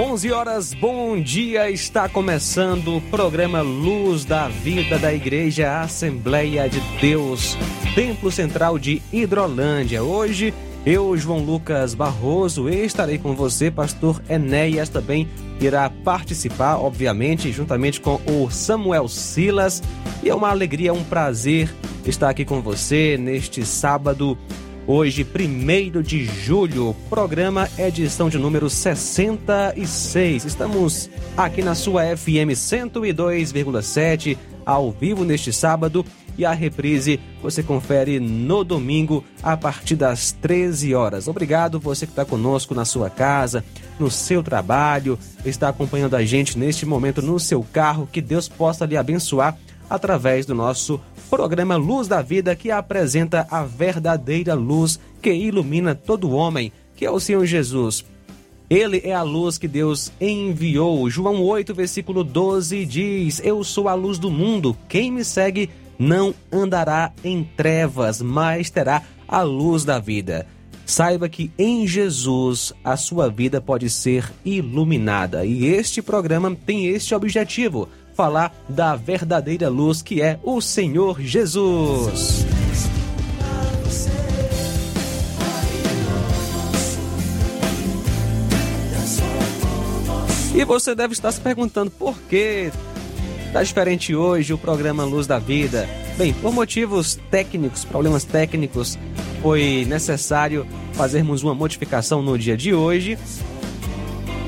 11 horas, bom dia. Está começando o programa Luz da Vida da Igreja Assembleia de Deus, Templo Central de Hidrolândia. Hoje, eu, João Lucas Barroso, estarei com você, pastor Enéas também irá participar, obviamente, juntamente com o Samuel Silas. E é uma alegria, um prazer estar aqui com você neste sábado Hoje, 1 de julho, programa edição de número 66. Estamos aqui na sua FM 102,7, ao vivo neste sábado. E a reprise você confere no domingo a partir das 13 horas. Obrigado você que está conosco na sua casa, no seu trabalho, está acompanhando a gente neste momento no seu carro. Que Deus possa lhe abençoar através do nosso programa Luz da Vida, que apresenta a verdadeira luz que ilumina todo homem, que é o Senhor Jesus. Ele é a luz que Deus enviou. João 8, versículo 12 diz: Eu sou a luz do mundo. Quem me segue não andará em trevas, mas terá a luz da vida. Saiba que em Jesus a sua vida pode ser iluminada. E este programa tem este objetivo falar da verdadeira luz que é o Senhor Jesus. E você deve estar se perguntando por que está diferente hoje o programa Luz da Vida. Bem, por motivos técnicos, problemas técnicos, foi necessário fazermos uma modificação no dia de hoje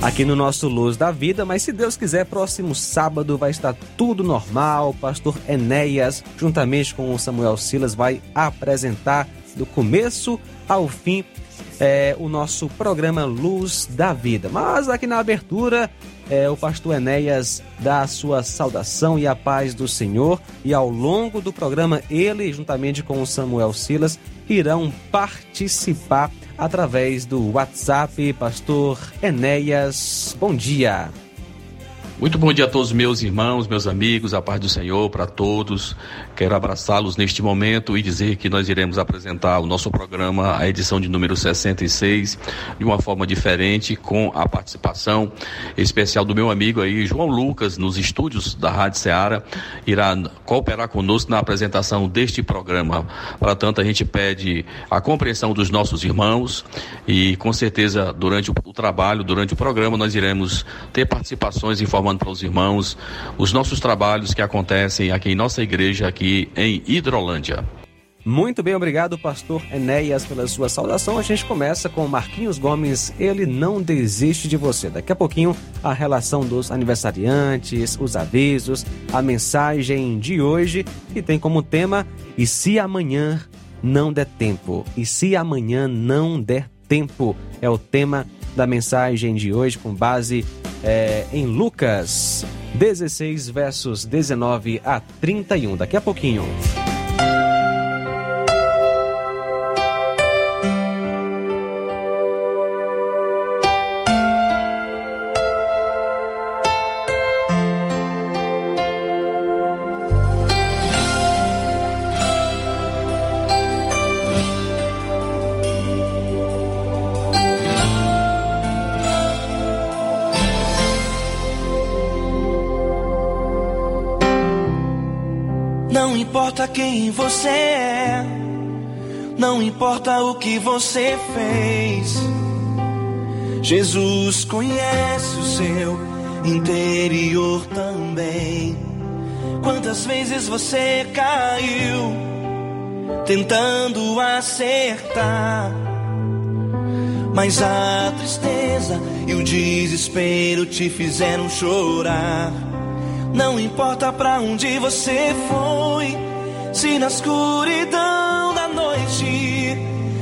aqui no nosso Luz da Vida, mas se Deus quiser, próximo sábado vai estar tudo normal. O pastor Enéas, juntamente com o Samuel Silas, vai apresentar do começo ao fim é, o nosso programa Luz da Vida. Mas aqui na abertura, é, o pastor Enéas dá a sua saudação e a paz do Senhor, e ao longo do programa, ele, juntamente com o Samuel Silas, irão participar através do WhatsApp. Pastor Enéas, bom dia. Muito bom dia a todos meus irmãos, meus amigos, a paz do Senhor para todos. Quero abraçá-los neste momento e dizer que nós iremos apresentar o nosso programa, a edição de número 66, de uma forma diferente, com a participação especial do meu amigo aí, João Lucas, nos estúdios da Rádio Ceará, irá cooperar conosco na apresentação deste programa. Para tanto, a gente pede a compreensão dos nossos irmãos e, com certeza, durante o, o trabalho, durante o programa, nós iremos ter participações informando para os irmãos os nossos trabalhos que acontecem aqui em nossa igreja, aqui em Hidrolândia. Muito bem, obrigado, pastor Enéas, pela sua saudação. A gente começa com Marquinhos Gomes, ele não desiste de você. Daqui a pouquinho, a relação dos aniversariantes, os avisos, a mensagem de hoje, que tem como tema: E se amanhã não der tempo? E se amanhã não der tempo? É o tema da mensagem de hoje, com base é, em Lucas 16, versos 19 a 31. Daqui a pouquinho. Importa o que você fez. Jesus conhece o seu interior também. Quantas vezes você caiu tentando acertar? Mas a tristeza e o desespero te fizeram chorar. Não importa para onde você foi se na escuridão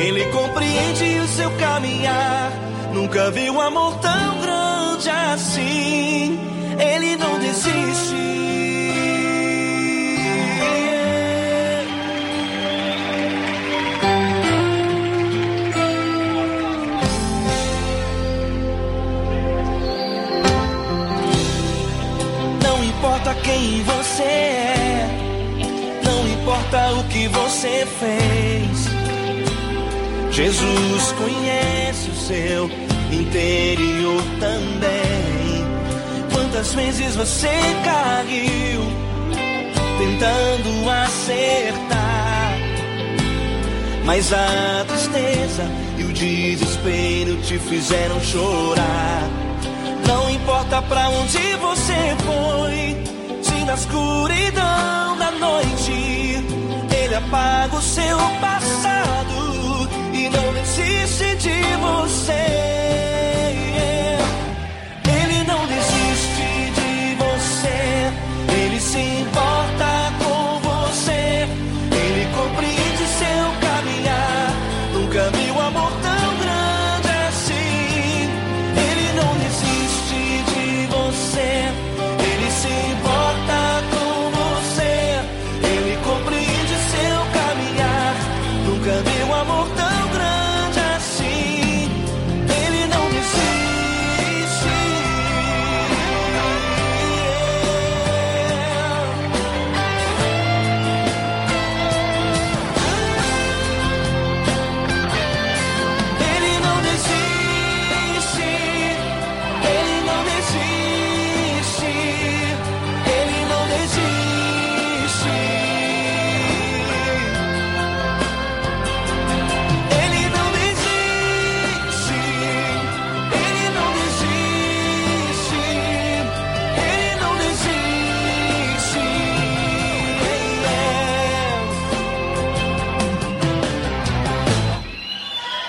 Ele compreende o seu caminhar. Nunca vi um amor tão grande assim. Ele não desiste. Não importa quem você é, não importa o que você fez. Jesus conhece o seu interior também. Quantas vezes você caiu tentando acertar, mas a tristeza e o desespero te fizeram chorar. Não importa pra onde você foi, se na escuridão da noite ele apaga o seu passado e não desiste de você.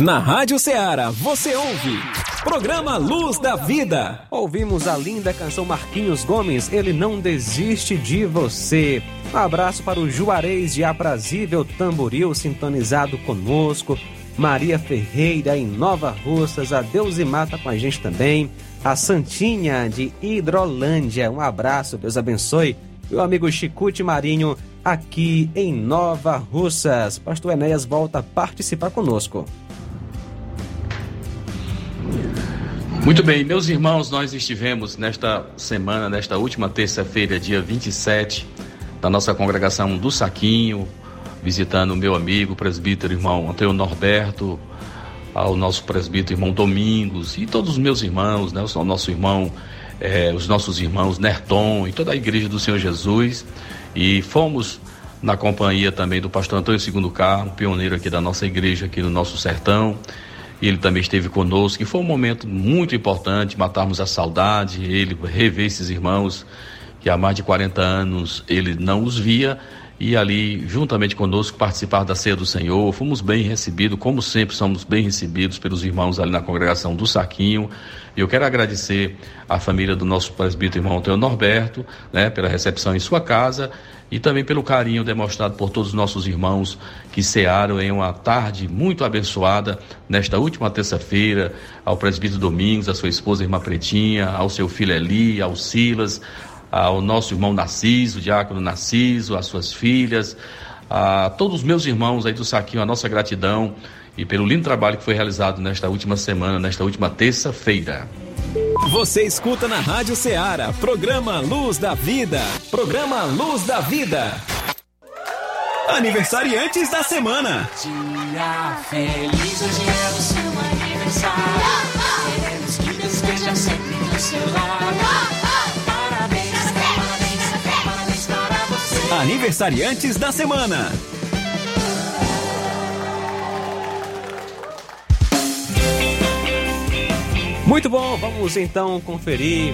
Na Rádio Ceará, você ouve. Programa Luz da Vida. Ouvimos a linda canção Marquinhos Gomes, Ele Não Desiste de Você. Um abraço para o Juarez de Aprazível Tamboril, sintonizado conosco. Maria Ferreira em Nova Russas, a Deus e Mata com a gente também. A Santinha de Hidrolândia, um abraço, Deus abençoe. Meu amigo Chicute Marinho aqui em Nova Russas. Pastor Enéas volta a participar conosco. Muito bem, meus irmãos, nós estivemos nesta semana, nesta última terça-feira, dia 27, da nossa congregação do Saquinho, visitando o meu amigo, presbítero irmão Antônio Norberto, ao nosso presbítero irmão Domingos e todos os meus irmãos, né, o nosso irmão, eh, os nossos irmãos Nerton e toda a igreja do Senhor Jesus. E fomos na companhia também do pastor Antônio Segundo Carmo, pioneiro aqui da nossa igreja, aqui no nosso sertão. Ele também esteve conosco, e foi um momento muito importante, matarmos a saudade, ele rever esses irmãos que há mais de 40 anos ele não os via, e ali, juntamente conosco, participar da ceia do Senhor. Fomos bem recebidos, como sempre, somos bem recebidos pelos irmãos ali na congregação do Saquinho. E eu quero agradecer à família do nosso presbítero irmão Antônio Norberto, né, pela recepção em sua casa e também pelo carinho demonstrado por todos os nossos irmãos que cearam em uma tarde muito abençoada nesta última terça-feira, ao presbítero Domingos, à sua esposa irmã Pretinha, ao seu filho Eli, ao Silas, ao nosso irmão Narciso, o diácono Narciso, às suas filhas, a todos os meus irmãos aí do Saquinho, a nossa gratidão e pelo lindo trabalho que foi realizado nesta última semana, nesta última terça-feira. Você escuta na Rádio Ceará, programa Luz da Vida. Programa Luz da Vida. Aniversariantes da semana. Dia feliz, hoje é o seu aniversário. Queremos que Deus esteja sempre do seu lado. Aniversariantes da semana. Muito bom, vamos então conferir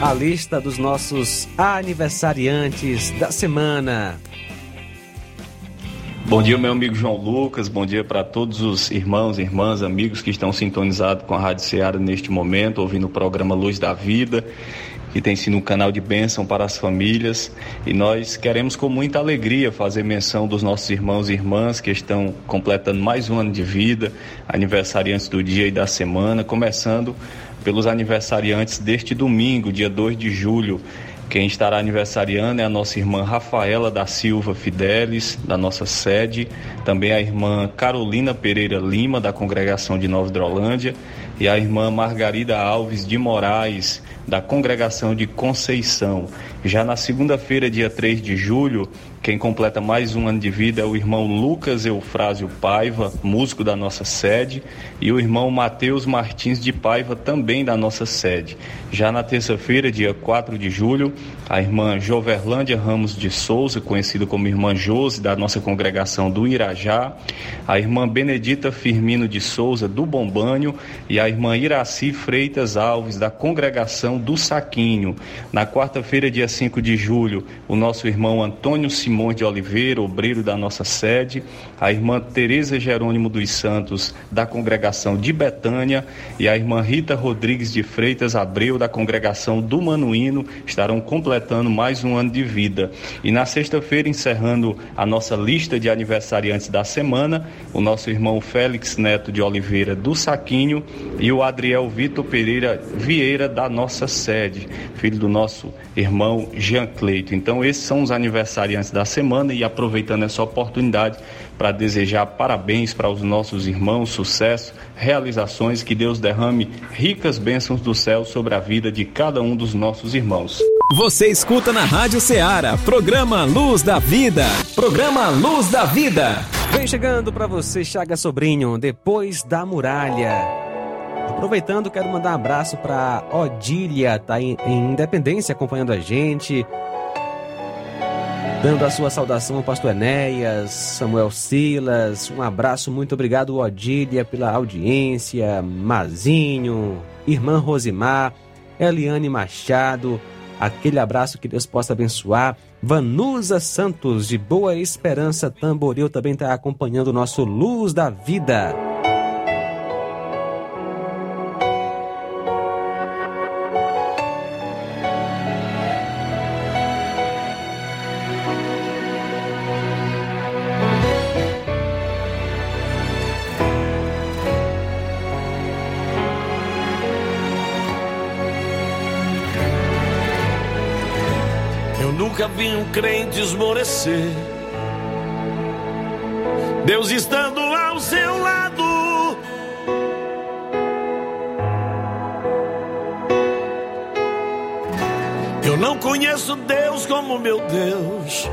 a lista dos nossos aniversariantes da semana. Bom dia, meu amigo João Lucas. Bom dia para todos os irmãos, irmãs, amigos que estão sintonizados com a Rádio Ceará neste momento, ouvindo o programa Luz da Vida que tem sido um canal de bênção para as famílias. E nós queremos com muita alegria fazer menção dos nossos irmãos e irmãs que estão completando mais um ano de vida, aniversariantes do dia e da semana, começando pelos aniversariantes deste domingo, dia 2 de julho. Quem estará aniversariando é a nossa irmã Rafaela da Silva Fidelis, da nossa sede, também a irmã Carolina Pereira Lima, da congregação de Nova Hidrolândia, e a irmã Margarida Alves de Moraes, da congregação de Conceição. Já na segunda-feira, dia 3 de julho, quem completa mais um ano de vida é o irmão Lucas Eufrásio Paiva, músico da nossa sede, e o irmão Matheus Martins de Paiva, também da nossa sede. Já na terça-feira, dia 4 de julho, a irmã Joverlândia Ramos de Souza, conhecida como irmã Jose, da nossa congregação do Irajá, a irmã Benedita Firmino de Souza, do Bombanho, e a irmã Iraci Freitas Alves, da congregação do Saquinho. Na quarta-feira, dia 5 de julho, o nosso irmão Antônio Silva Simões de Oliveira, obreiro da nossa sede, a irmã Tereza Jerônimo dos Santos, da congregação de Betânia, e a irmã Rita Rodrigues de Freitas Abreu, da congregação do Manuíno, estarão completando mais um ano de vida. E na sexta-feira, encerrando a nossa lista de aniversariantes da semana, o nosso irmão Félix Neto de Oliveira do Saquinho e o Adriel Vitor Pereira Vieira da nossa sede, filho do nosso irmão Jean Cleito. Então, esses são os aniversariantes da semana e aproveitando essa oportunidade para desejar parabéns para os nossos irmãos, sucesso, realizações, que Deus derrame ricas bênçãos do céu sobre a vida de cada um dos nossos irmãos. Você escuta na Rádio Ceará, programa Luz da Vida. Programa Luz da Vida. Vem chegando para você, Chaga Sobrinho, depois da muralha. Aproveitando, quero mandar um abraço para Odília, tá em, em Independência acompanhando a gente. Dando a sua saudação ao pastor Enéas, Samuel Silas, um abraço, muito obrigado, Odília, pela audiência, Mazinho, irmã Rosimar, Eliane Machado, aquele abraço que Deus possa abençoar. Vanusa Santos, de Boa Esperança Tamboril, também está acompanhando o nosso Luz da Vida. Vi um crente esmorecer. Deus estando ao seu lado. Eu não conheço Deus como meu Deus,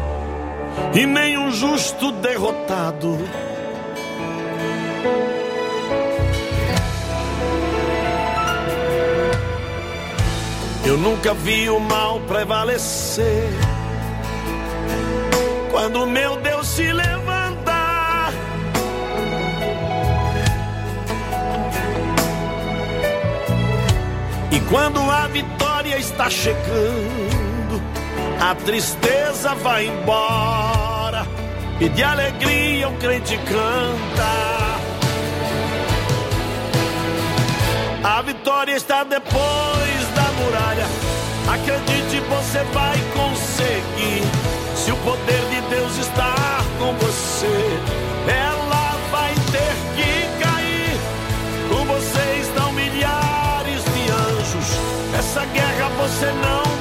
e nem um justo derrotado. Eu nunca vi o mal prevalecer quando meu Deus se levantar. E quando a vitória está chegando, a tristeza vai embora. e de alegria o crente canta. A vitória está depois da muralha. Acredite, você vai conseguir. Poder de Deus está com você, ela vai ter que cair. Com você estão milhares de anjos. Essa guerra você não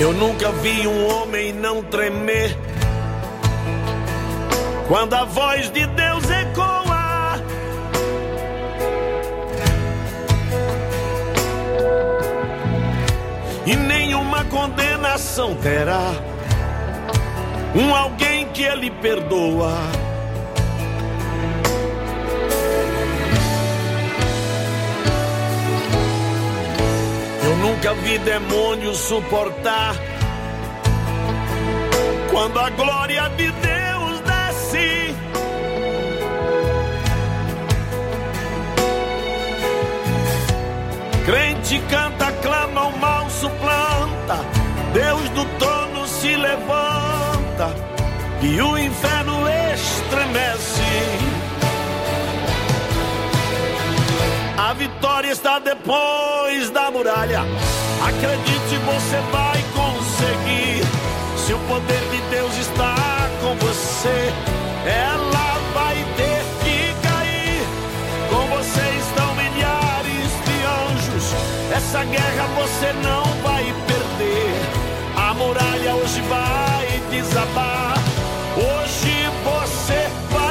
Eu nunca vi um homem não tremer quando a voz de Deus ecoa. E nenhuma condenação terá um alguém que ele perdoa. Nunca vi demônio suportar quando a glória de Deus desce. Crente canta, clama, o mal suplanta. Deus do trono se levanta e o inferno estremece. A vitória está depois da muralha. Acredite, você vai conseguir. Se o poder de Deus está com você, ela vai ter que cair. Com você estão milhares de anjos. Essa guerra você não vai perder. A muralha hoje vai desabar. Hoje você vai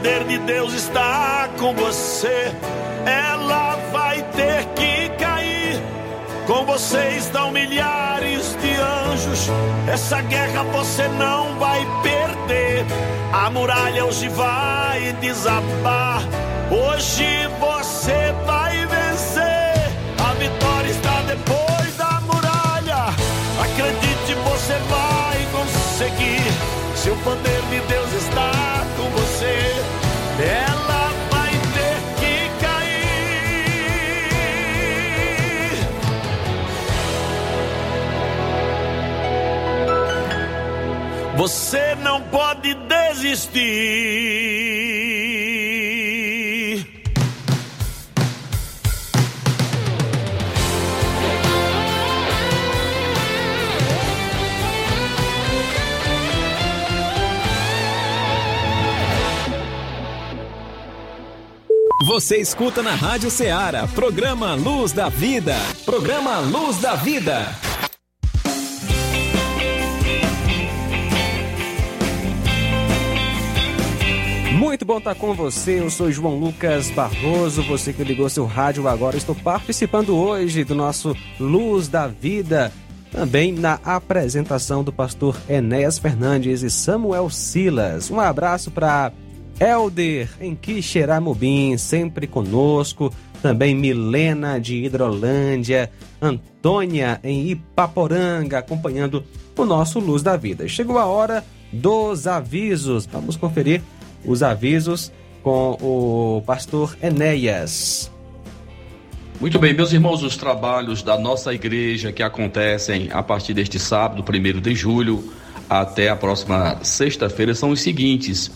poder de Deus está com você, ela vai ter que cair. Com você estão milhares de anjos. Essa guerra você não vai perder. A muralha hoje vai desabar. Hoje você vai vencer. A vitória está depois da muralha. Acredite, você vai conseguir. Se o poder de Deus está ela vai ter que cair. Você não pode desistir. Você escuta na Rádio Ceará, programa Luz da Vida. Programa Luz da Vida. Muito bom estar com você. Eu sou João Lucas Barroso. Você que ligou seu rádio agora. Estou participando hoje do nosso Luz da Vida. Também na apresentação do pastor Enéas Fernandes e Samuel Silas. Um abraço para Elder em Quixeramobim, sempre conosco. Também Milena de Hidrolândia, Antônia em Ipaporanga, acompanhando o nosso Luz da Vida. Chegou a hora dos avisos. Vamos conferir os avisos com o pastor Enéas. Muito bem, meus irmãos, os trabalhos da nossa igreja que acontecem a partir deste sábado, 1 de julho, até a próxima sexta-feira são os seguintes.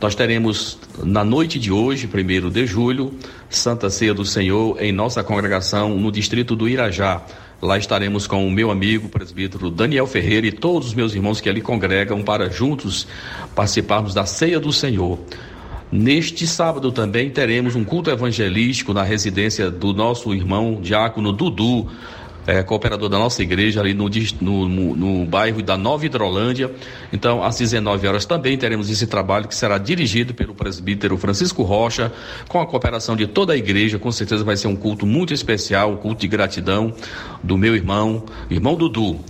Nós teremos na noite de hoje, 1 de julho, Santa Ceia do Senhor em nossa congregação no distrito do Irajá. Lá estaremos com o meu amigo, presbítero Daniel Ferreira e todos os meus irmãos que ali congregam para juntos participarmos da Ceia do Senhor. Neste sábado também teremos um culto evangelístico na residência do nosso irmão diácono Dudu, é, cooperador da nossa igreja ali no, no, no, bairro da Nova Hidrolândia. Então, às 19 horas também teremos esse trabalho que será dirigido pelo presbítero Francisco Rocha, com a cooperação de toda a igreja. Com certeza vai ser um culto muito especial, um culto de gratidão do meu irmão, irmão Dudu.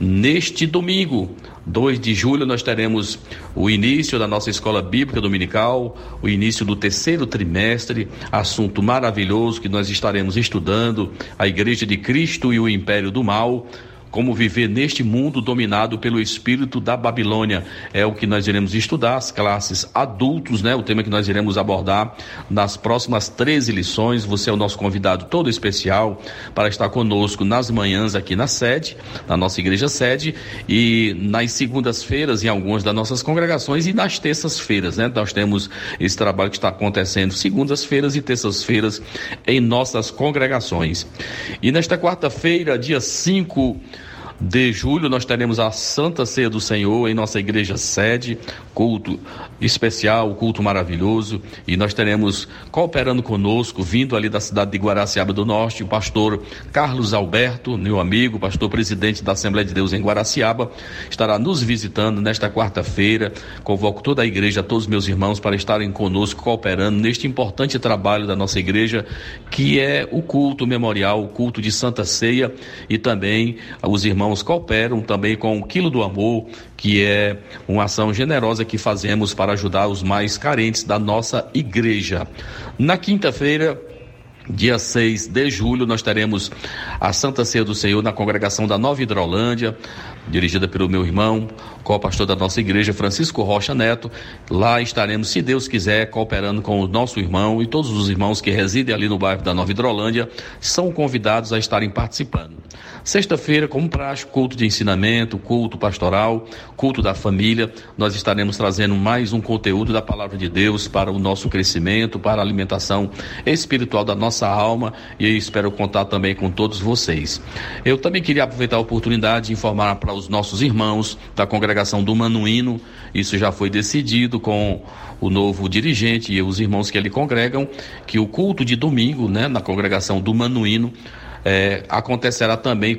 Neste domingo, 2 de julho, nós teremos o início da nossa escola bíblica dominical, o início do terceiro trimestre, assunto maravilhoso que nós estaremos estudando, a Igreja de Cristo e o Império do Mal como viver neste mundo dominado pelo espírito da Babilônia. É o que nós iremos estudar, as classes adultos, né? O tema que nós iremos abordar nas próximas 13 lições. Você é o nosso convidado todo especial para estar conosco nas manhãs aqui na sede, na nossa igreja sede, e nas segundas-feiras em algumas das nossas congregações e nas terças-feiras, né? Nós temos esse trabalho que está acontecendo segundas-feiras e terças-feiras em nossas congregações. E nesta quarta-feira, dia 5 de julho nós teremos a Santa Ceia do Senhor em nossa igreja sede, culto especial, culto maravilhoso, e nós teremos cooperando conosco, vindo ali da cidade de Guaraciaba do Norte, o pastor Carlos Alberto, meu amigo, pastor presidente da Assembleia de Deus em Guaraciaba, estará nos visitando nesta quarta-feira. Convoco toda a igreja, todos os meus irmãos para estarem conosco cooperando neste importante trabalho da nossa igreja, que é o culto memorial, o culto de Santa Ceia e também os irmãos irmãos cooperam também com o Quilo do Amor, que é uma ação generosa que fazemos para ajudar os mais carentes da nossa igreja. Na quinta-feira, Dia 6 de julho, nós teremos a Santa Ceia do Senhor na congregação da Nova Hidrolândia, dirigida pelo meu irmão, co-pastor da nossa igreja, Francisco Rocha Neto. Lá estaremos, se Deus quiser, cooperando com o nosso irmão e todos os irmãos que residem ali no bairro da Nova Hidrolândia são convidados a estarem participando. Sexta-feira, como prático, culto de ensinamento, culto pastoral, culto da família, nós estaremos trazendo mais um conteúdo da palavra de Deus para o nosso crescimento, para a alimentação espiritual da nossa alma e espero contar também com todos vocês. Eu também queria aproveitar a oportunidade de informar para os nossos irmãos da congregação do Manuíno, isso já foi decidido com o novo dirigente e os irmãos que ali congregam, que o culto de domingo, né, na congregação do Manuíno, é, acontecerá também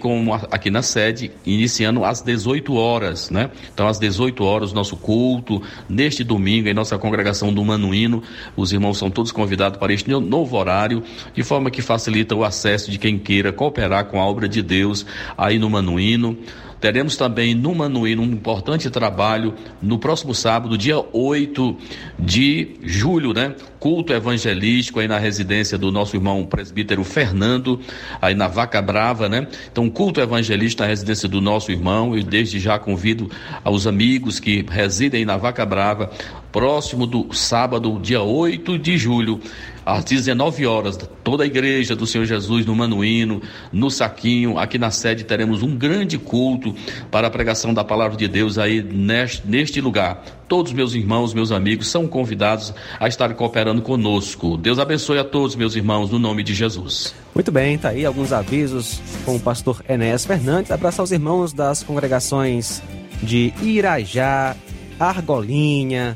aqui na sede, iniciando às 18 horas, né? Então, às 18 horas, nosso culto, neste domingo, em nossa congregação do Manuíno, os irmãos são todos convidados para este novo horário, de forma que facilita o acesso de quem queira cooperar com a obra de Deus aí no Manuíno. Teremos também no Manuíno um importante trabalho no próximo sábado, dia 8 de julho, né? Culto evangelístico aí na residência do nosso irmão presbítero Fernando, aí na Vaca Brava, né? Então, culto evangelístico na residência do nosso irmão, e desde já convido aos amigos que residem na Vaca Brava, próximo do sábado, dia 8 de julho, às 19 horas, toda a igreja do Senhor Jesus no Manuíno, no Saquinho, aqui na sede teremos um grande culto para a pregação da palavra de Deus aí neste, neste lugar. Todos meus irmãos, meus amigos são convidados a estar cooperando conosco. Deus abençoe a todos meus irmãos no nome de Jesus. Muito bem, tá aí alguns avisos com o pastor Enéas Fernandes. Abraçar os irmãos das congregações de Irajá, Argolinha,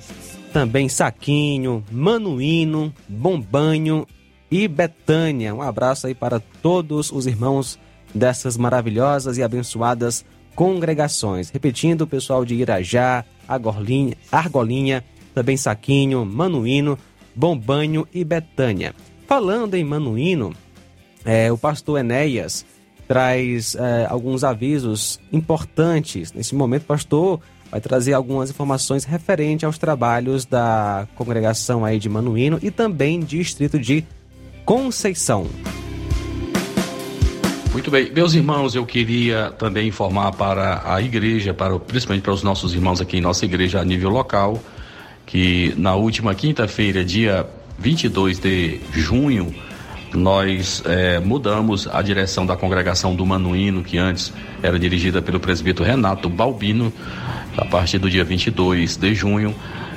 também Saquinho, Manuíno, Bombanho e Betânia. Um abraço aí para todos os irmãos dessas maravilhosas e abençoadas congregações. Repetindo, o pessoal de Irajá, Argolinha, Argolinha também Saquinho, Manuíno, Bombanho e Betânia. Falando em Manuíno, é, o pastor Enéas traz é, alguns avisos importantes. Nesse momento, pastor vai trazer algumas informações referentes aos trabalhos da congregação aí de Manuíno e também distrito de Conceição. Muito bem, meus irmãos, eu queria também informar para a igreja, para principalmente para os nossos irmãos aqui em nossa igreja a nível local, que na última quinta-feira, dia 22 de junho, nós é, mudamos a direção da congregação do Manuíno, que antes era dirigida pelo presbítero Renato Balbino, a partir do dia 22 de junho,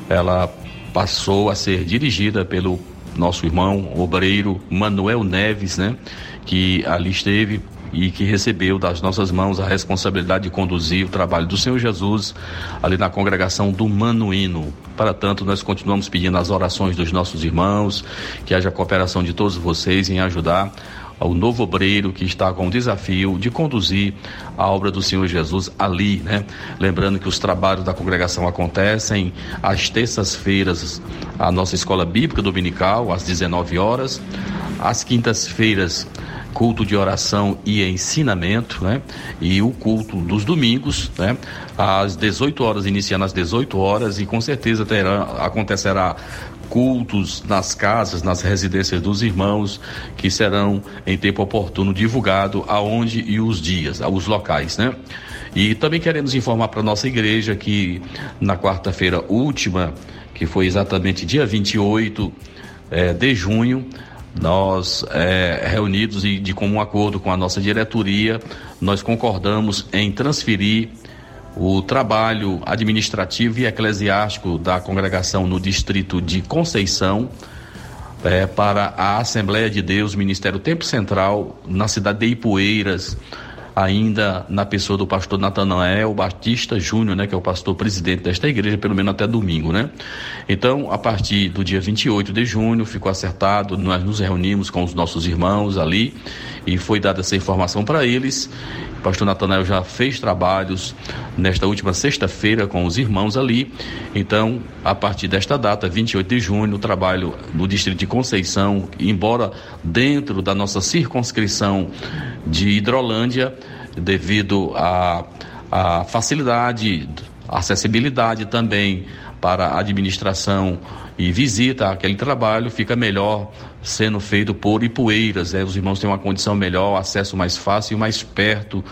ela passou a ser dirigida pelo nosso irmão obreiro Manuel Neves, né? Que ali esteve e que recebeu das nossas mãos a responsabilidade de conduzir o trabalho do Senhor Jesus ali na congregação do Manuíno. Para tanto, nós continuamos pedindo as orações dos nossos irmãos, que haja cooperação de todos vocês em ajudar ao novo obreiro que está com o desafio de conduzir a obra do Senhor Jesus ali, né? Lembrando que os trabalhos da congregação acontecem às terças-feiras, a nossa escola bíblica dominical, às 19 horas, às quintas-feiras, culto de oração e ensinamento, né? E o culto dos domingos, né? Às 18 horas, iniciando às 18 horas, e com certeza terá, acontecerá cultos nas casas, nas residências dos irmãos, que serão em tempo oportuno divulgado aonde e os dias, os locais, né? E também queremos informar para nossa igreja que na quarta-feira última, que foi exatamente dia 28 é, de junho, nós é, reunidos e de comum acordo com a nossa diretoria, nós concordamos em transferir o trabalho administrativo e eclesiástico da congregação no distrito de Conceição é, para a Assembleia de Deus, Ministério Tempo Central, na cidade de Ipueiras, ainda na pessoa do pastor Natanael Batista Júnior, né, que é o pastor presidente desta igreja, pelo menos até domingo, né? Então, a partir do dia 28 de junho, ficou acertado, nós nos reunimos com os nossos irmãos ali e foi dada essa informação para eles. O pastor Natanael já fez trabalhos nesta última sexta-feira com os irmãos ali. Então, a partir desta data, 28 de junho, o trabalho no distrito de Conceição, embora dentro da nossa circunscrição de Hidrolândia, devido à facilidade, acessibilidade também para a administração e visita aquele trabalho, fica melhor sendo feito por Ipueiras. Né? Os irmãos têm uma condição melhor, acesso mais fácil e mais perto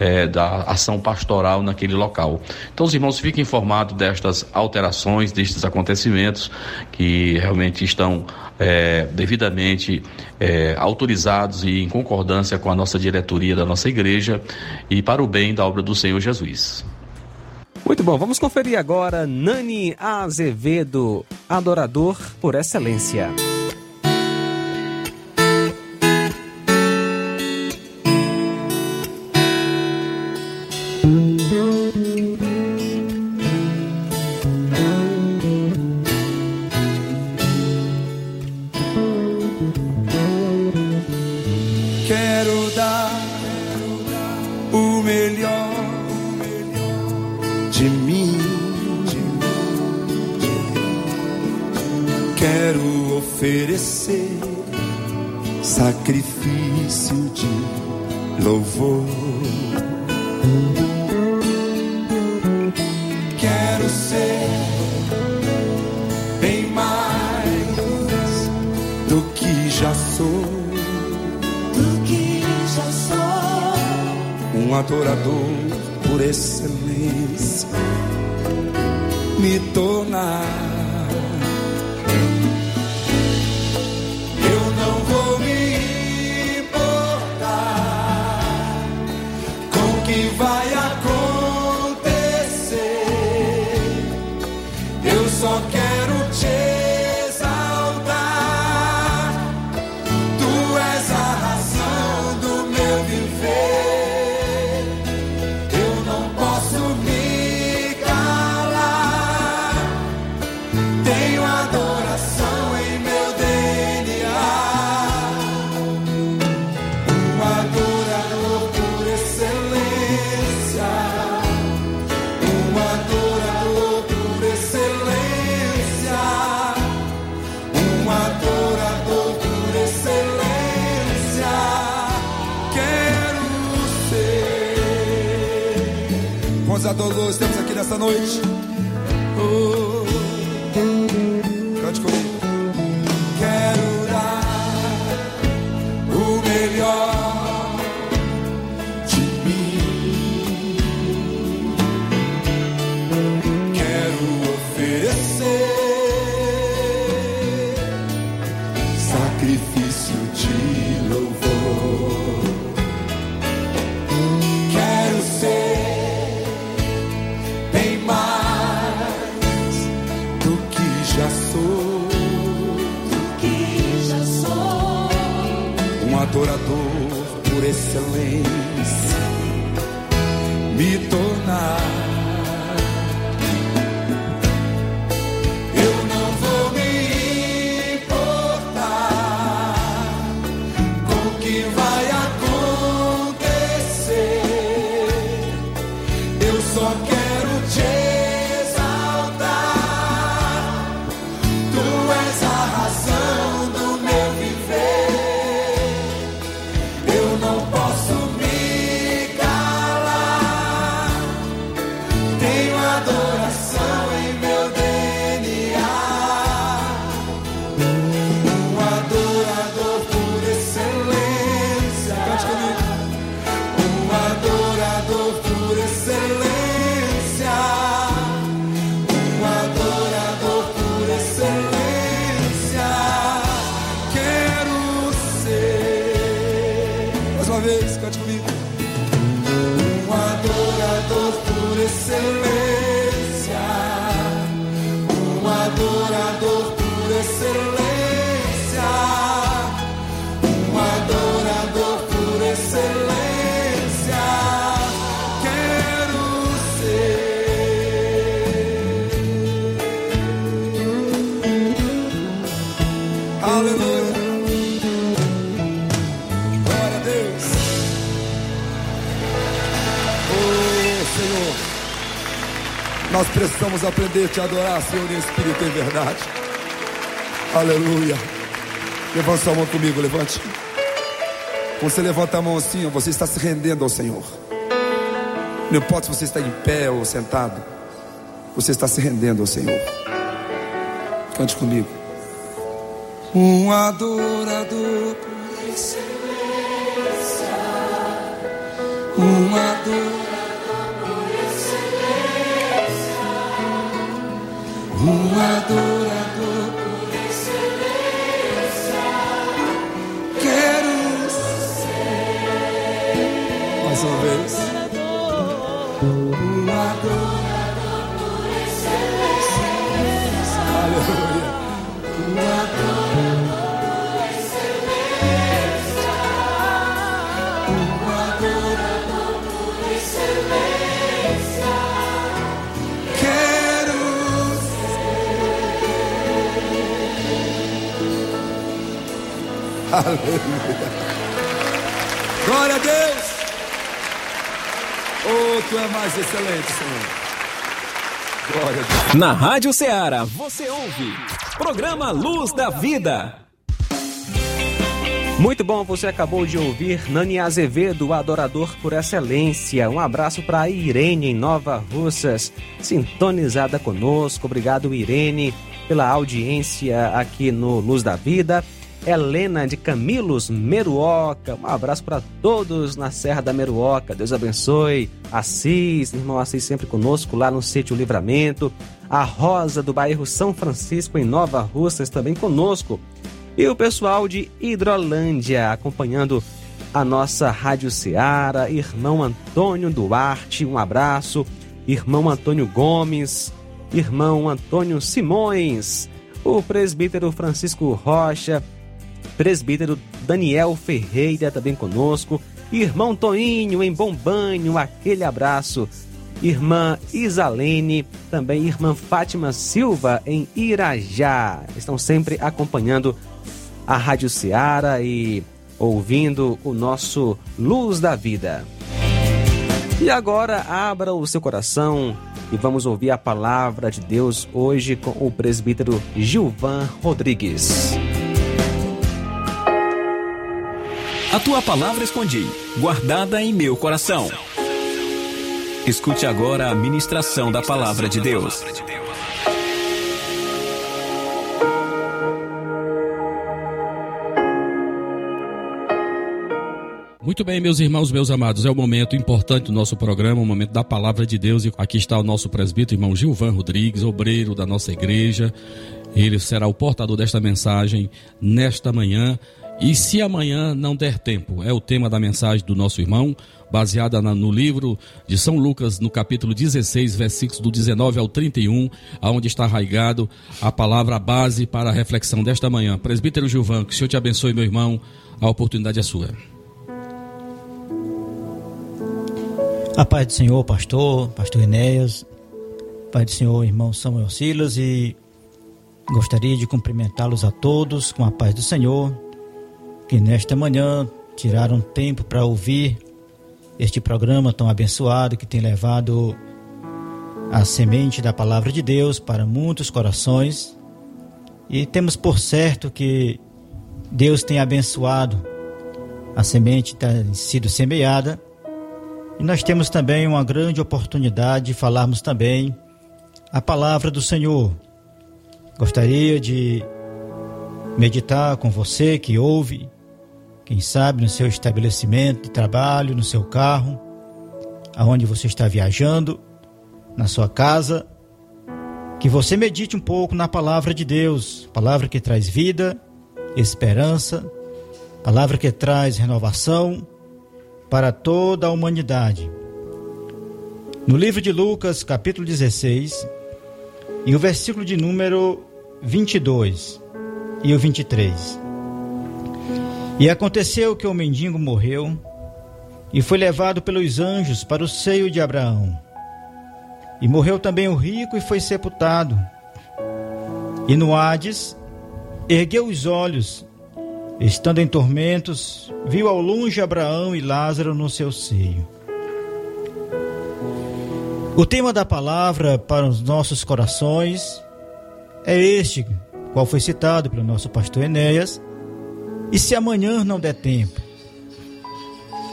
é, da ação pastoral naquele local. Então, os irmãos fiquem informados destas alterações, destes acontecimentos que realmente estão é, devidamente é, autorizados e em concordância com a nossa diretoria da nossa igreja e para o bem da obra do Senhor Jesus. Muito bom, vamos conferir agora Nani Azevedo, adorador por excelência. todos os aqui nessa noite. Nós precisamos aprender a te adorar, Senhor, em espírito e verdade. Aleluia. Levante sua mão comigo, levante. Quando você levanta a mão assim, você está se rendendo ao Senhor. Não importa se você está em pé ou sentado, você está se rendendo ao Senhor. Cante comigo. Um adorador por excelência, um adorador. Um adorador Aleluia. Glória a Deus. Oh, tu é mais excelente, Senhor. Glória a Deus. Na Rádio Ceará, você ouve. Programa Luz da Vida. Muito bom, você acabou de ouvir Nani Azevedo, adorador por excelência. Um abraço para Irene em Nova Russas, sintonizada conosco. Obrigado, Irene, pela audiência aqui no Luz da Vida. Helena de Camilos Meruoca. Um abraço para todos na Serra da Meruoca. Deus abençoe. Assis, irmão Assis sempre conosco lá no Sítio Livramento. A Rosa do bairro São Francisco em Nova Russas também conosco. E o pessoal de Hidrolândia acompanhando a nossa Rádio Ceará. Irmão Antônio Duarte, um abraço. Irmão Antônio Gomes. Irmão Antônio Simões. O presbítero Francisco Rocha presbítero Daniel Ferreira também conosco, irmão Toinho em Bom Banho, aquele abraço, irmã Isalene, também irmã Fátima Silva em Irajá, estão sempre acompanhando a Rádio Ceará e ouvindo o nosso Luz da Vida. E agora abra o seu coração e vamos ouvir a palavra de Deus hoje com o presbítero Gilvan Rodrigues. A tua palavra escondi, guardada em meu coração. Escute agora a ministração da palavra de Deus. Muito bem, meus irmãos, meus amados, é o momento importante do nosso programa, o momento da palavra de Deus. E aqui está o nosso presbítero, irmão Gilvan Rodrigues, obreiro da nossa igreja. Ele será o portador desta mensagem nesta manhã. E se amanhã não der tempo, é o tema da mensagem do nosso irmão, baseada no livro de São Lucas, no capítulo 16, versículos do 19 ao 31, aonde está arraigado a palavra base para a reflexão desta manhã. Presbítero Gilvan, que o Senhor te abençoe, meu irmão, a oportunidade é sua. A paz do Senhor, pastor, pastor Enéas, paz do Senhor, irmão Samuel Silas e gostaria de cumprimentá-los a todos com a paz do Senhor, que nesta manhã tiraram tempo para ouvir este programa tão abençoado que tem levado a semente da palavra de Deus para muitos corações. E temos por certo que Deus tem abençoado, a semente tem sido semeada e nós temos também uma grande oportunidade de falarmos também a palavra do Senhor. Gostaria de meditar com você que ouve, quem sabe no seu estabelecimento de trabalho, no seu carro, aonde você está viajando, na sua casa, que você medite um pouco na palavra de Deus, palavra que traz vida, esperança, palavra que traz renovação para toda a humanidade. No livro de Lucas, capítulo 16, e o versículo de número 22 e o 23. E aconteceu que o mendigo morreu e foi levado pelos anjos para o seio de Abraão. E morreu também o rico e foi sepultado. E no Hades ergueu os olhos Estando em tormentos, viu ao longe Abraão e Lázaro no seu seio. O tema da palavra para os nossos corações é este, qual foi citado pelo nosso pastor Enéas. E se amanhã não der tempo?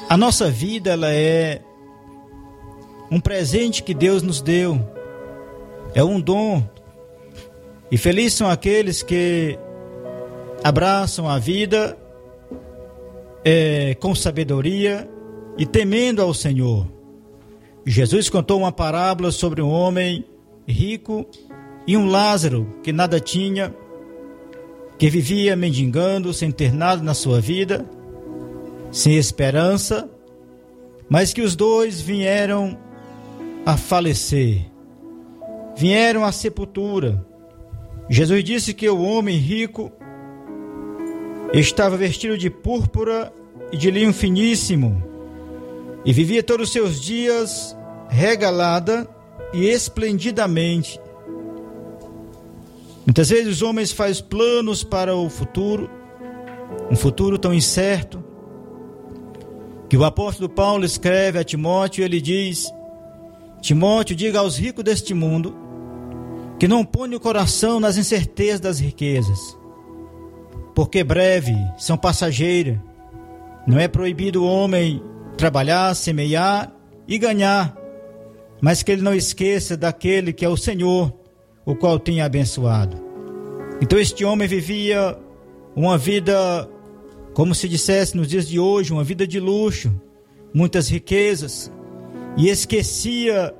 A nossa vida ela é um presente que Deus nos deu. É um dom. E felizes são aqueles que abraçam a vida é, com sabedoria e temendo ao Senhor. Jesus contou uma parábola sobre um homem rico e um Lázaro que nada tinha, que vivia mendigando, sem ter nada na sua vida, sem esperança, mas que os dois vieram a falecer, vieram à sepultura. Jesus disse que o homem rico Estava vestido de púrpura e de linho finíssimo, e vivia todos os seus dias regalada e esplendidamente. Muitas vezes os homens fazem planos para o futuro, um futuro tão incerto, que o apóstolo Paulo escreve a Timóteo e ele diz: Timóteo, diga aos ricos deste mundo que não ponham o coração nas incertezas das riquezas, porque breve são passageiras. Não é proibido o homem trabalhar, semear e ganhar, mas que ele não esqueça daquele que é o Senhor, o qual tem abençoado. Então este homem vivia uma vida, como se dissesse nos dias de hoje, uma vida de luxo, muitas riquezas, e esquecia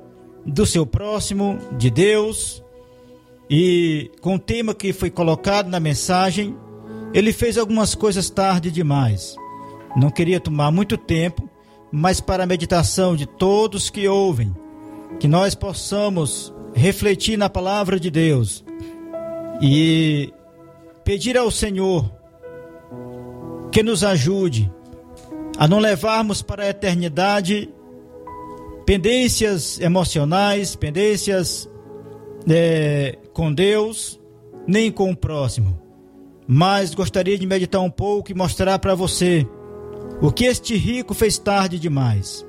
do seu próximo, de Deus, e com o tema que foi colocado na mensagem, ele fez algumas coisas tarde demais. Não queria tomar muito tempo, mas para a meditação de todos que ouvem, que nós possamos refletir na palavra de Deus e pedir ao Senhor que nos ajude a não levarmos para a eternidade pendências emocionais, pendências é, com Deus, nem com o próximo mas gostaria de meditar um pouco e mostrar para você o que este rico fez tarde demais.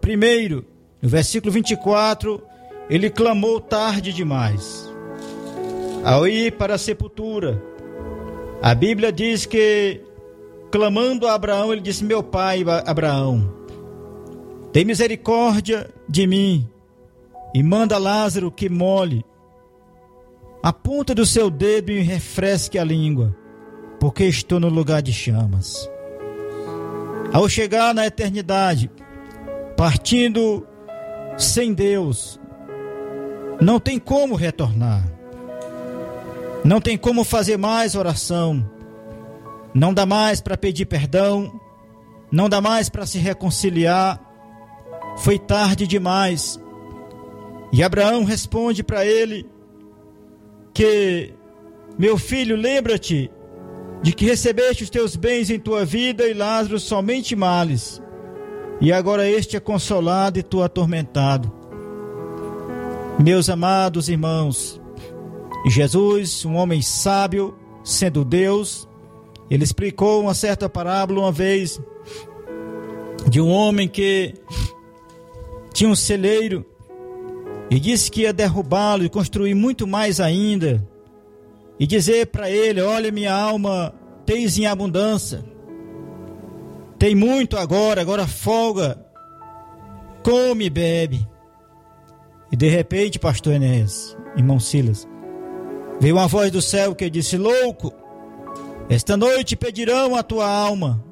Primeiro, no versículo 24, ele clamou tarde demais. Ao ir para a sepultura, a Bíblia diz que, clamando a Abraão, ele disse: Meu pai, Abraão, tem misericórdia de mim e manda Lázaro que molhe a ponta do seu dedo e refresque a língua, porque estou no lugar de chamas. Ao chegar na eternidade, partindo sem Deus, não tem como retornar. Não tem como fazer mais oração. Não dá mais para pedir perdão. Não dá mais para se reconciliar. Foi tarde demais. E Abraão responde para ele: que, meu filho, lembra-te de que recebeste os teus bens em tua vida e Lázaro somente males. e agora este é consolado e tu atormentado. Meus amados irmãos, Jesus, um homem sábio, sendo Deus, ele explicou uma certa parábola uma vez de um homem que tinha um celeiro e disse que ia derrubá-lo e construir muito mais ainda. E dizer para ele: Olha, minha alma, tens em abundância, tem muito agora, agora folga, come e bebe. E de repente, pastor Enéas, irmão Silas, veio uma voz do céu que disse: Louco, esta noite pedirão a tua alma,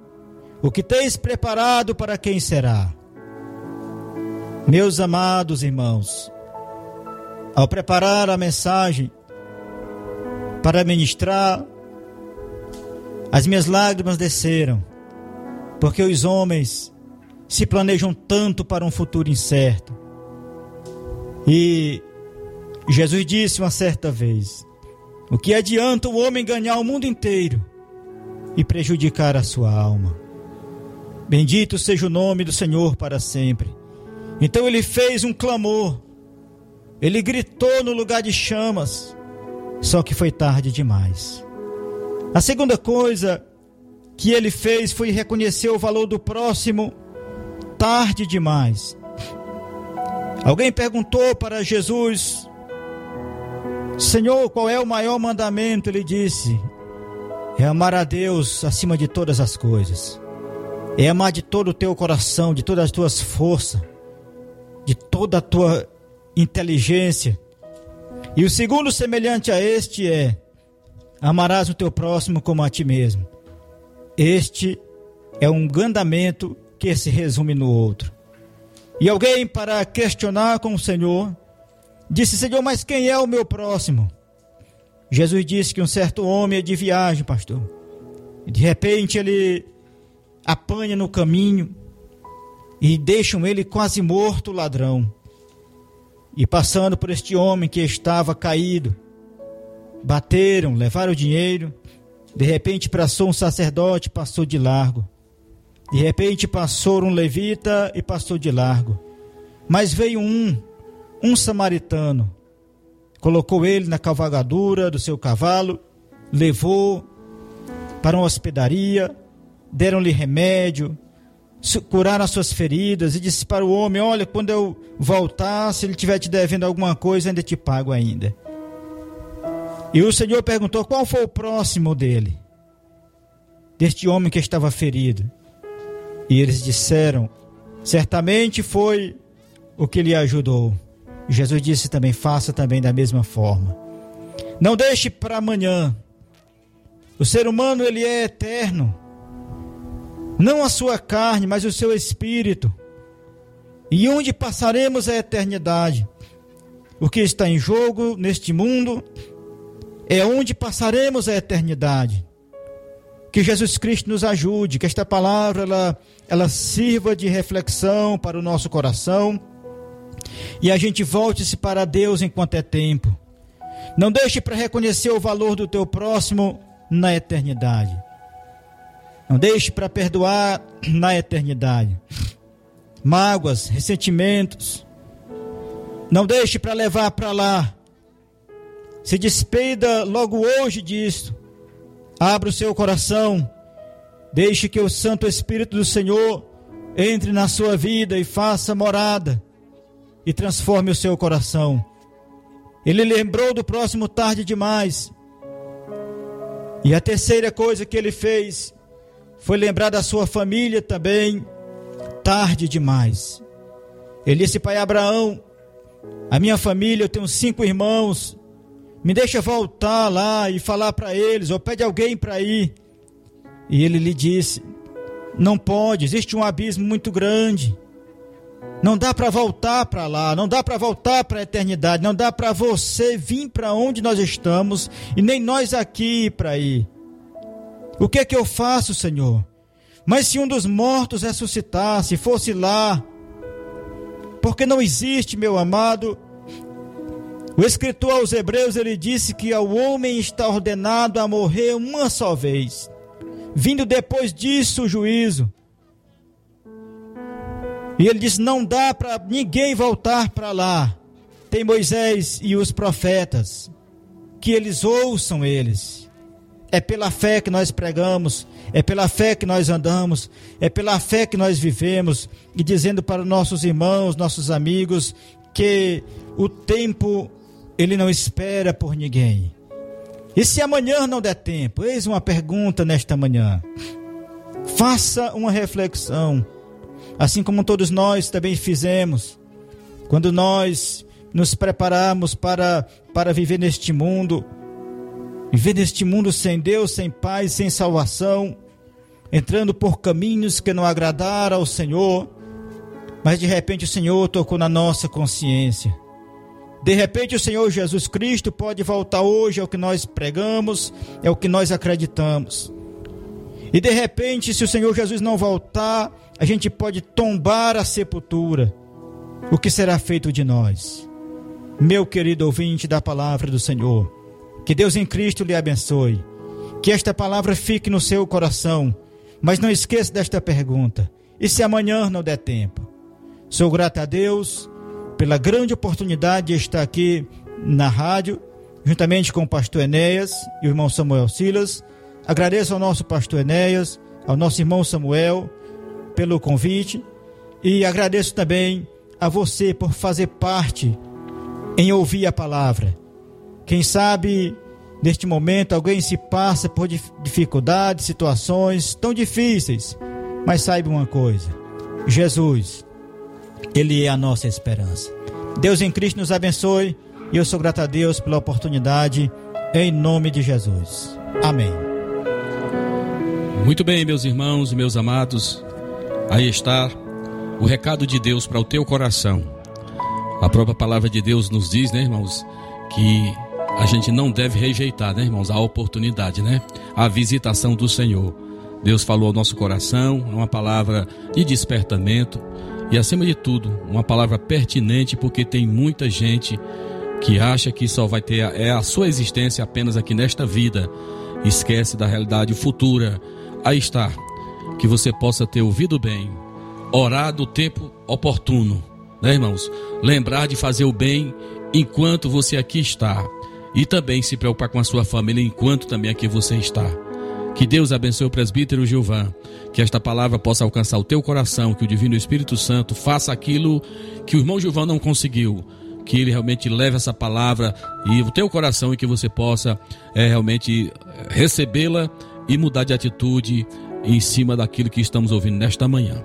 o que tens preparado para quem será? Meus amados irmãos, ao preparar a mensagem para ministrar, as minhas lágrimas desceram, porque os homens se planejam tanto para um futuro incerto. E Jesus disse uma certa vez: O que adianta o homem ganhar o mundo inteiro e prejudicar a sua alma? Bendito seja o nome do Senhor para sempre. Então ele fez um clamor, ele gritou no lugar de chamas, só que foi tarde demais. A segunda coisa que ele fez foi reconhecer o valor do próximo tarde demais. Alguém perguntou para Jesus, Senhor, qual é o maior mandamento? Ele disse: É amar a Deus acima de todas as coisas é amar de todo o teu coração, de todas as tuas forças, de toda a tua inteligência. E o segundo semelhante a este é: amarás o teu próximo como a ti mesmo. Este é um mandamento que se resume no outro. E alguém, para questionar com o Senhor, disse: Senhor, mas quem é o meu próximo? Jesus disse que um certo homem é de viagem, pastor. E de repente ele apanha no caminho e deixam ele quase morto, ladrão. E passando por este homem que estava caído, bateram, levaram o dinheiro. De repente passou um sacerdote, passou de largo. De repente passou um levita e passou de largo. Mas veio um, um samaritano, colocou ele na cavalgadura do seu cavalo, levou para uma hospedaria, deram-lhe remédio, curaram as suas feridas e disse para o homem: Olha, quando eu voltar, se ele estiver te devendo alguma coisa, ainda te pago ainda. E o Senhor perguntou: Qual foi o próximo dele? Deste homem que estava ferido. E eles disseram: Certamente foi o que lhe ajudou. Jesus disse também: Faça também da mesma forma. Não deixe para amanhã. O ser humano ele é eterno não a sua carne, mas o seu espírito. E onde passaremos a eternidade? O que está em jogo neste mundo é onde passaremos a eternidade. Que Jesus Cristo nos ajude, que esta palavra ela, ela sirva de reflexão para o nosso coração e a gente volte-se para Deus enquanto é tempo. Não deixe para reconhecer o valor do teu próximo na eternidade. Não deixe para perdoar na eternidade. Mágoas, ressentimentos. Não deixe para levar para lá. Se despeda logo hoje disso. Abra o seu coração. Deixe que o Santo Espírito do Senhor entre na sua vida e faça morada e transforme o seu coração. Ele lembrou do próximo tarde demais. E a terceira coisa que ele fez foi lembrar da sua família também, tarde demais. Ele disse, pai Abraão, a minha família, eu tenho cinco irmãos, me deixa voltar lá e falar para eles, ou pede alguém para ir. E ele lhe disse: Não pode, existe um abismo muito grande. Não dá para voltar para lá, não dá para voltar para a eternidade, não dá para você vir para onde nós estamos e nem nós aqui para ir. O que é que eu faço, Senhor? Mas se um dos mortos ressuscitasse, fosse lá, porque não existe, meu amado, o escritor aos Hebreus ele disse que ao homem está ordenado a morrer uma só vez, vindo depois disso o juízo. E ele diz: não dá para ninguém voltar para lá. Tem Moisés e os profetas, que eles ouçam eles. É pela fé que nós pregamos, é pela fé que nós andamos, é pela fé que nós vivemos e dizendo para nossos irmãos, nossos amigos, que o tempo ele não espera por ninguém. E se amanhã não der tempo? Eis uma pergunta nesta manhã. Faça uma reflexão, assim como todos nós também fizemos, quando nós nos preparamos para, para viver neste mundo, viver neste mundo sem Deus, sem paz, sem salvação, entrando por caminhos que não agradaram ao Senhor, mas de repente o Senhor tocou na nossa consciência. De repente o Senhor Jesus Cristo pode voltar hoje, é o que nós pregamos, é o que nós acreditamos. E de repente, se o Senhor Jesus não voltar, a gente pode tombar a sepultura. O que será feito de nós? Meu querido ouvinte da palavra do Senhor, que Deus em Cristo lhe abençoe. Que esta palavra fique no seu coração. Mas não esqueça desta pergunta: e se amanhã não der tempo? Sou grato a Deus pela grande oportunidade de estar aqui na rádio, juntamente com o pastor Enéas e o irmão Samuel Silas. Agradeço ao nosso pastor Enéas, ao nosso irmão Samuel pelo convite. E agradeço também a você por fazer parte em ouvir a palavra. Quem sabe neste momento alguém se passa por dificuldades, situações tão difíceis, mas saiba uma coisa: Jesus, Ele é a nossa esperança. Deus em Cristo nos abençoe e eu sou grato a Deus pela oportunidade, em nome de Jesus. Amém. Muito bem, meus irmãos meus amados, aí está o recado de Deus para o teu coração. A própria palavra de Deus nos diz, né, irmãos, que a gente não deve rejeitar, né, irmãos, a oportunidade, né, a visitação do Senhor. Deus falou ao nosso coração, é uma palavra de despertamento e, acima de tudo, uma palavra pertinente, porque tem muita gente que acha que só vai ter a, é a sua existência apenas aqui nesta vida, esquece da realidade futura. Aí está, que você possa ter ouvido bem, orar do tempo oportuno, né, irmãos? Lembrar de fazer o bem enquanto você aqui está. E também se preocupar com a sua família enquanto também aqui você está. Que Deus abençoe o presbítero Gilvan, que esta palavra possa alcançar o teu coração, que o Divino Espírito Santo faça aquilo que o irmão Gilvan não conseguiu, que ele realmente leve essa palavra e o teu coração e que você possa é, realmente recebê-la e mudar de atitude em cima daquilo que estamos ouvindo nesta manhã.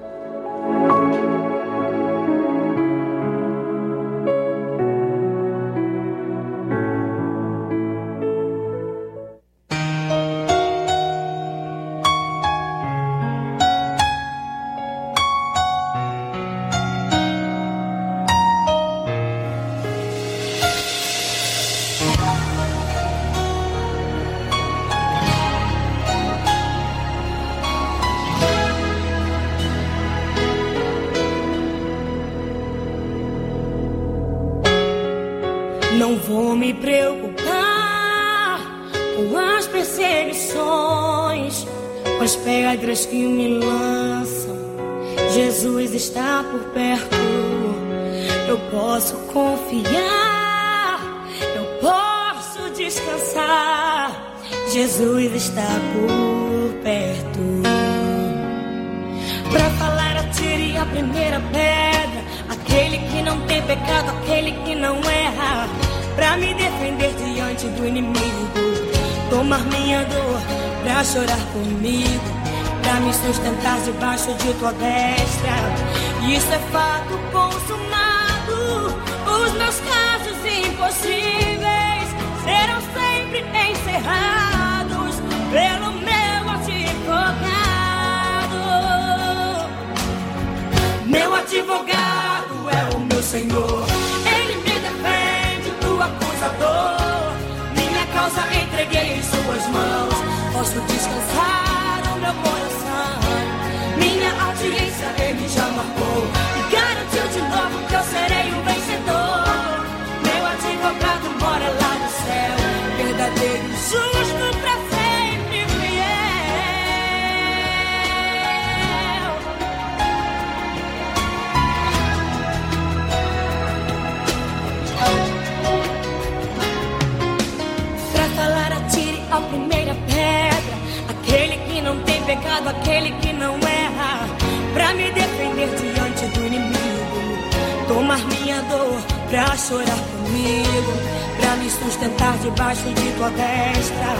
Dor pra chorar comigo, pra me sustentar debaixo de tua destra.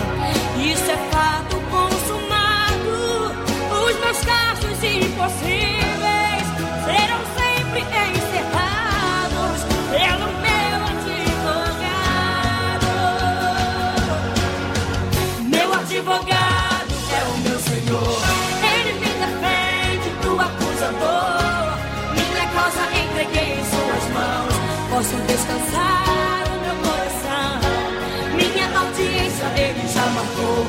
Isso é fato consumado. Os meus casos impossíveis serão sempre encerrados Posso descansar o meu coração. Minha audiência ele já marcou.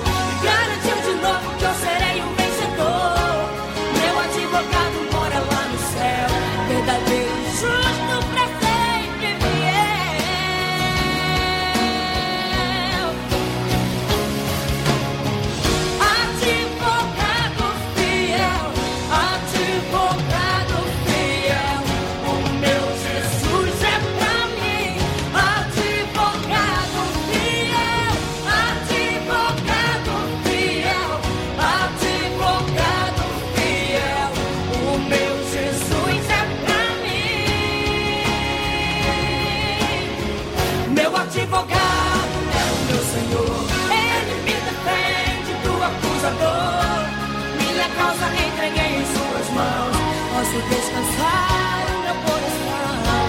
Descansar o meu coração.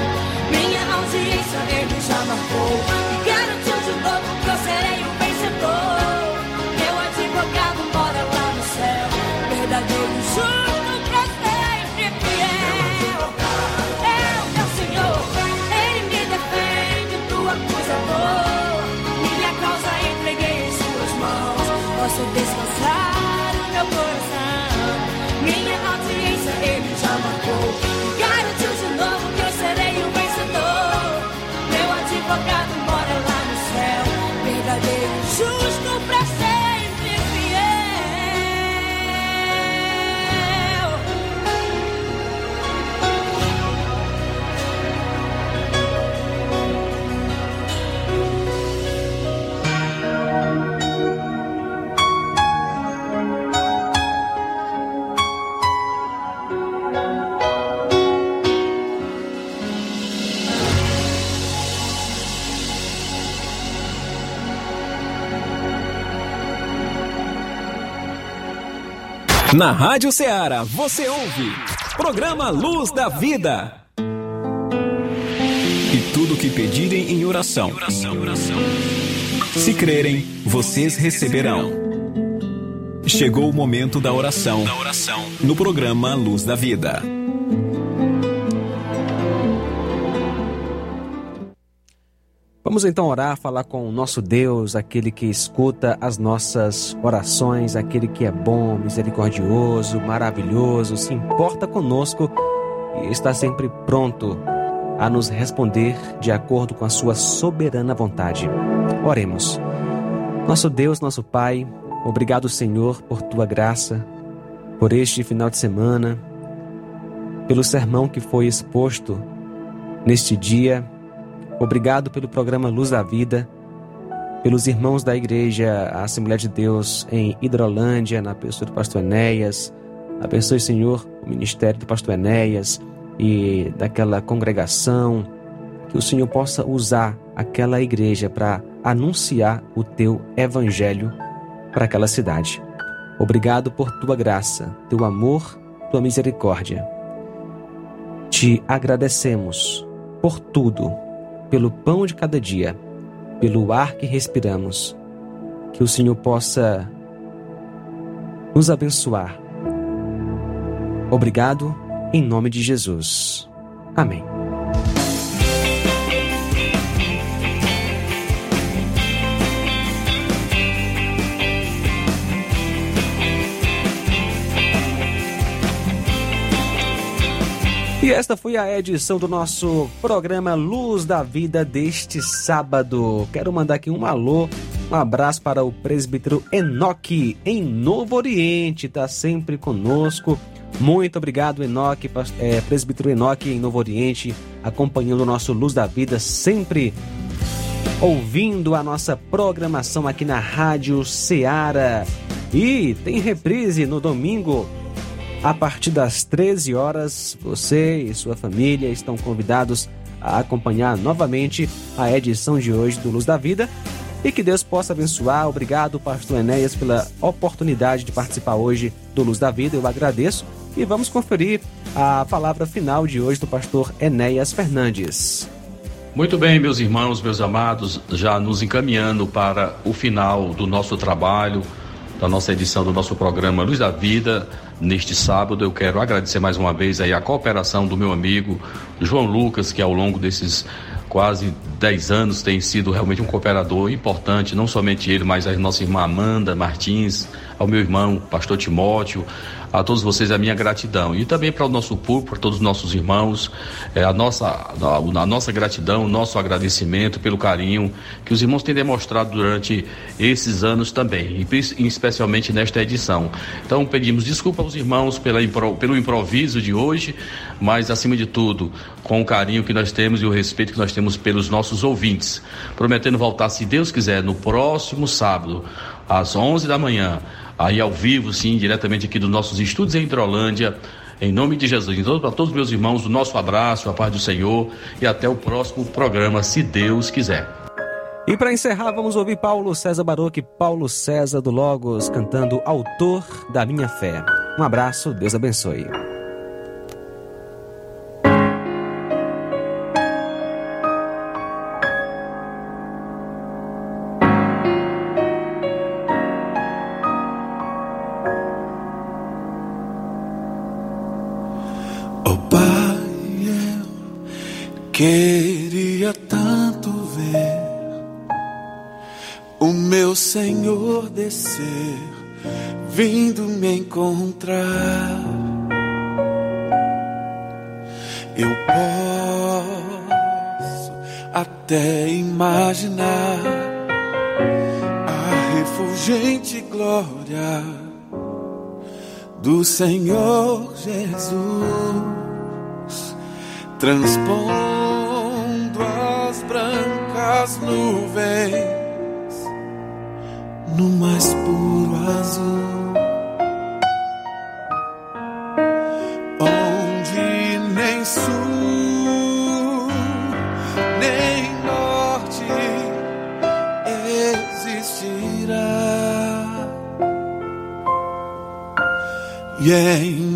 Minha audiência ele já marcou Na Rádio Ceará, você ouve. Programa Luz da Vida. E tudo que pedirem em oração. Se crerem, vocês receberão. Chegou o momento da oração. No programa Luz da Vida. Vamos então orar, falar com o nosso Deus, aquele que escuta as nossas orações, aquele que é bom, misericordioso, maravilhoso, se importa conosco e está sempre pronto a nos responder de acordo com a sua soberana vontade. Oremos. Nosso Deus, nosso Pai, obrigado, Senhor, por tua graça, por este final de semana, pelo sermão que foi exposto neste dia. Obrigado pelo programa Luz da Vida, pelos irmãos da Igreja Assembleia de Deus em Hidrolândia, na pessoa do pastor Enéas. Abençoe, Senhor, o ministério do pastor Enéas e daquela congregação. Que o Senhor possa usar aquela igreja para anunciar o teu evangelho para aquela cidade. Obrigado por tua graça, teu amor, tua misericórdia. Te agradecemos por tudo pelo pão de cada dia, pelo ar que respiramos. Que o Senhor possa nos abençoar. Obrigado, em nome de Jesus. Amém. E esta foi a edição do nosso programa Luz da Vida deste sábado. Quero mandar aqui um alô, um abraço para o presbítero Enoque em Novo Oriente, está sempre conosco. Muito obrigado, Enoque, é, presbítero Enoque em Novo Oriente, acompanhando o nosso Luz da Vida, sempre ouvindo a nossa programação aqui na Rádio Ceará. E tem reprise no domingo a partir das 13 horas. Você e sua família estão convidados a acompanhar novamente a edição de hoje do Luz da Vida. E que Deus possa abençoar. Obrigado, Pastor Enéas, pela oportunidade de participar hoje do Luz da Vida. Eu agradeço. E vamos conferir a palavra final de hoje do pastor Enéas Fernandes. Muito bem, meus irmãos, meus amados, já nos encaminhando para o final do nosso trabalho, da nossa edição do nosso programa Luz da Vida. Neste sábado, eu quero agradecer mais uma vez aí a cooperação do meu amigo João Lucas, que ao longo desses quase 10 anos tem sido realmente um cooperador importante, não somente ele, mas a nossa irmã Amanda Martins, ao meu irmão, pastor Timóteo, a todos vocês a minha gratidão. E também para o nosso público, para todos os nossos irmãos, é, a, nossa, a, a, nossa gratidão, o nosso agradecimento pelo carinho que os irmãos têm demonstrado durante esses anos também, e especialmente nesta edição. Então pedimos desculpa aos irmãos pela, pelo improviso de hoje, mas acima de tudo, com o carinho que nós temos e o respeito que nós temos pelos nossos ouvintes. Prometendo voltar, se Deus quiser, no próximo sábado, às 11 da manhã aí ao vivo, sim, diretamente aqui dos nossos estúdios em Hidrolândia. Em nome de Jesus. Então, para todos os meus irmãos, o nosso abraço, a paz do Senhor e até o próximo programa, se Deus quiser. E para encerrar, vamos ouvir Paulo César Baroque, Paulo César do Logos, cantando Autor da Minha Fé. Um abraço, Deus abençoe. Senhor descer, vindo me encontrar. Eu posso até imaginar a refulgente glória do Senhor Jesus transpondo as brancas nuvens no mais puro azul, onde nem sul nem norte existirá. E em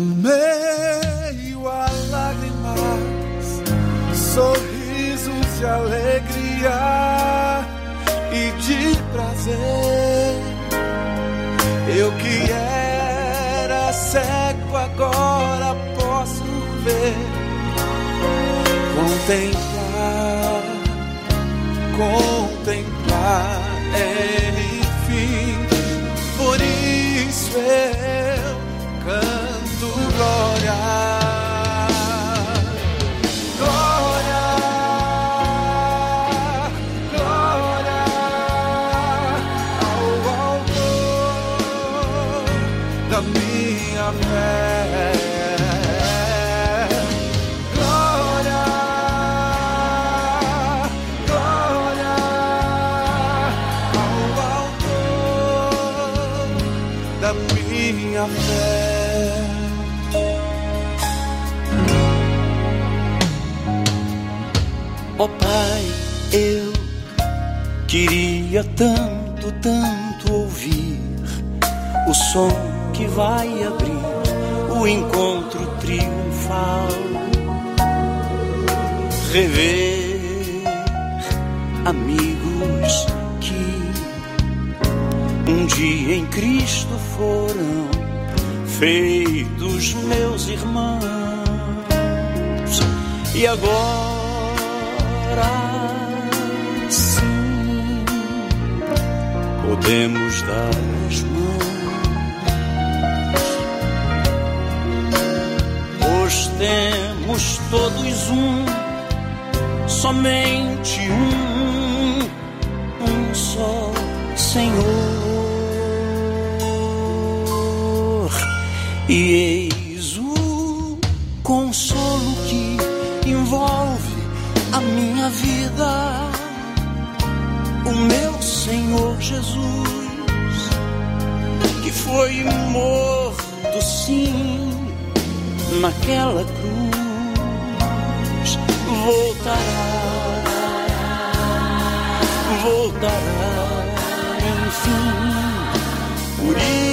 天涯过 queria tanto, tanto ouvir o som que vai abrir o encontro triunfal. Rever amigos que um dia em Cristo foram feitos meus irmãos. E agora podemos dar as mãos, pois temos todos um, somente um, um só Senhor. E foi morto, sim, naquela cruz. Voltará, voltará, enfim. Por isso